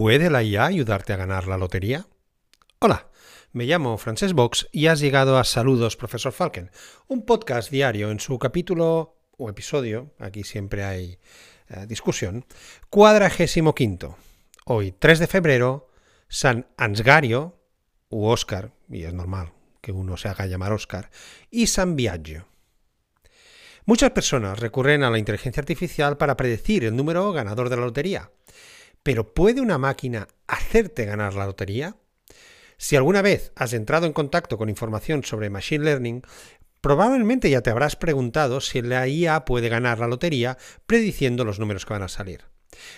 ¿Puede la IA ayudarte a ganar la lotería? Hola, me llamo Frances Box y has llegado a Saludos, profesor Falken, un podcast diario en su capítulo o episodio, aquí siempre hay eh, discusión, cuadragésimo quinto. Hoy, 3 de febrero, San Ansgario, u Oscar, y es normal que uno se haga llamar Oscar, y San Biagio. Muchas personas recurren a la inteligencia artificial para predecir el número ganador de la lotería. Pero ¿puede una máquina hacerte ganar la lotería? Si alguna vez has entrado en contacto con información sobre Machine Learning, probablemente ya te habrás preguntado si la IA puede ganar la lotería prediciendo los números que van a salir.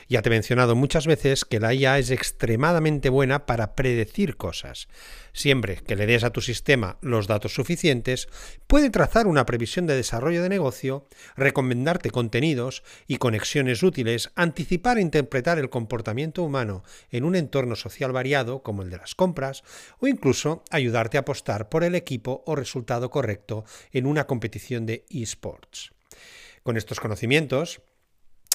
Ya te he mencionado muchas veces que la IA es extremadamente buena para predecir cosas. Siempre que le des a tu sistema los datos suficientes, puede trazar una previsión de desarrollo de negocio, recomendarte contenidos y conexiones útiles, anticipar e interpretar el comportamiento humano en un entorno social variado como el de las compras, o incluso ayudarte a apostar por el equipo o resultado correcto en una competición de esports. Con estos conocimientos,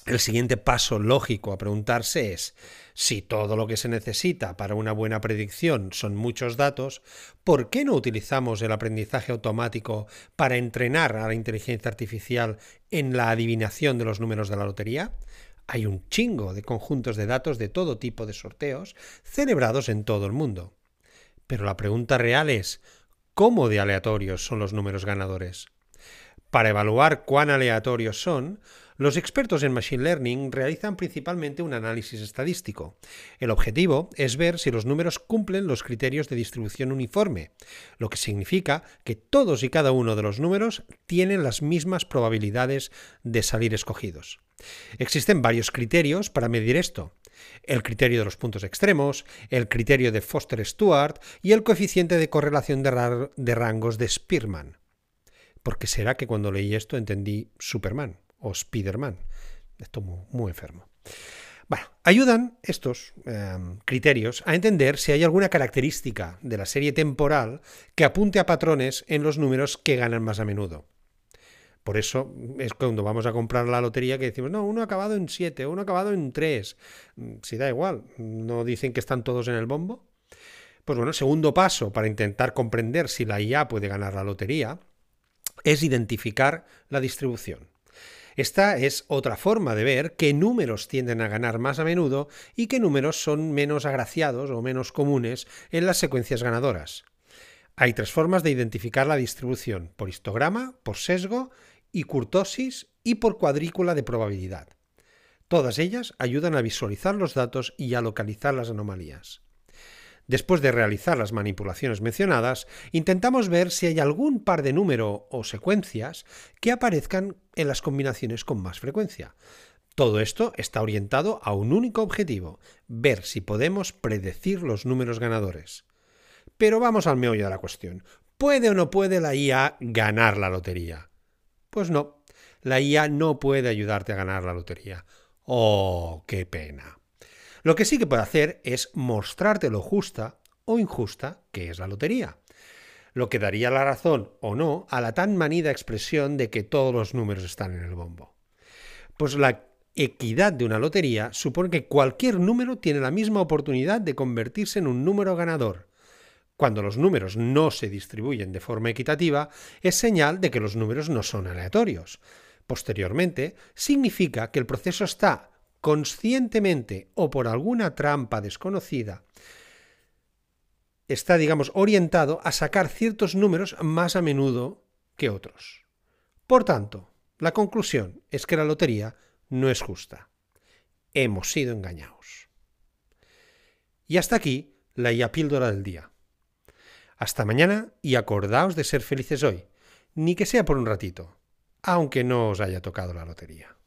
el siguiente paso lógico a preguntarse es, si todo lo que se necesita para una buena predicción son muchos datos, ¿por qué no utilizamos el aprendizaje automático para entrenar a la inteligencia artificial en la adivinación de los números de la lotería? Hay un chingo de conjuntos de datos de todo tipo de sorteos celebrados en todo el mundo. Pero la pregunta real es, ¿cómo de aleatorios son los números ganadores? Para evaluar cuán aleatorios son, los expertos en Machine Learning realizan principalmente un análisis estadístico. El objetivo es ver si los números cumplen los criterios de distribución uniforme, lo que significa que todos y cada uno de los números tienen las mismas probabilidades de salir escogidos. Existen varios criterios para medir esto. El criterio de los puntos extremos, el criterio de Foster-Stewart y el coeficiente de correlación de, de rangos de Spearman. Porque será que cuando leí esto entendí Superman o Spider-Man. Esto muy, muy enfermo. Bueno, ayudan estos em, criterios a entender si hay alguna característica de la serie temporal que apunte a patrones en los números que ganan más a menudo. Por eso es cuando vamos a comprar la lotería que decimos, no, uno ha acabado en 7, uno ha acabado en 3. Si da igual, ¿no dicen que están todos en el bombo? Pues bueno, segundo paso para intentar comprender si la IA puede ganar la lotería es identificar la distribución. Esta es otra forma de ver qué números tienden a ganar más a menudo y qué números son menos agraciados o menos comunes en las secuencias ganadoras. Hay tres formas de identificar la distribución, por histograma, por sesgo y curtosis y por cuadrícula de probabilidad. Todas ellas ayudan a visualizar los datos y a localizar las anomalías. Después de realizar las manipulaciones mencionadas, intentamos ver si hay algún par de número o secuencias que aparezcan en las combinaciones con más frecuencia. Todo esto está orientado a un único objetivo, ver si podemos predecir los números ganadores. Pero vamos al meollo de la cuestión. ¿Puede o no puede la IA ganar la lotería? Pues no, la IA no puede ayudarte a ganar la lotería. Oh, qué pena. Lo que sí que puede hacer es mostrarte lo justa o injusta que es la lotería, lo que daría la razón o no a la tan manida expresión de que todos los números están en el bombo. Pues la equidad de una lotería supone que cualquier número tiene la misma oportunidad de convertirse en un número ganador. Cuando los números no se distribuyen de forma equitativa, es señal de que los números no son aleatorios. Posteriormente, significa que el proceso está conscientemente o por alguna trampa desconocida, está, digamos, orientado a sacar ciertos números más a menudo que otros. Por tanto, la conclusión es que la lotería no es justa. Hemos sido engañados. Y hasta aquí la IA píldora del día. Hasta mañana y acordaos de ser felices hoy, ni que sea por un ratito, aunque no os haya tocado la lotería.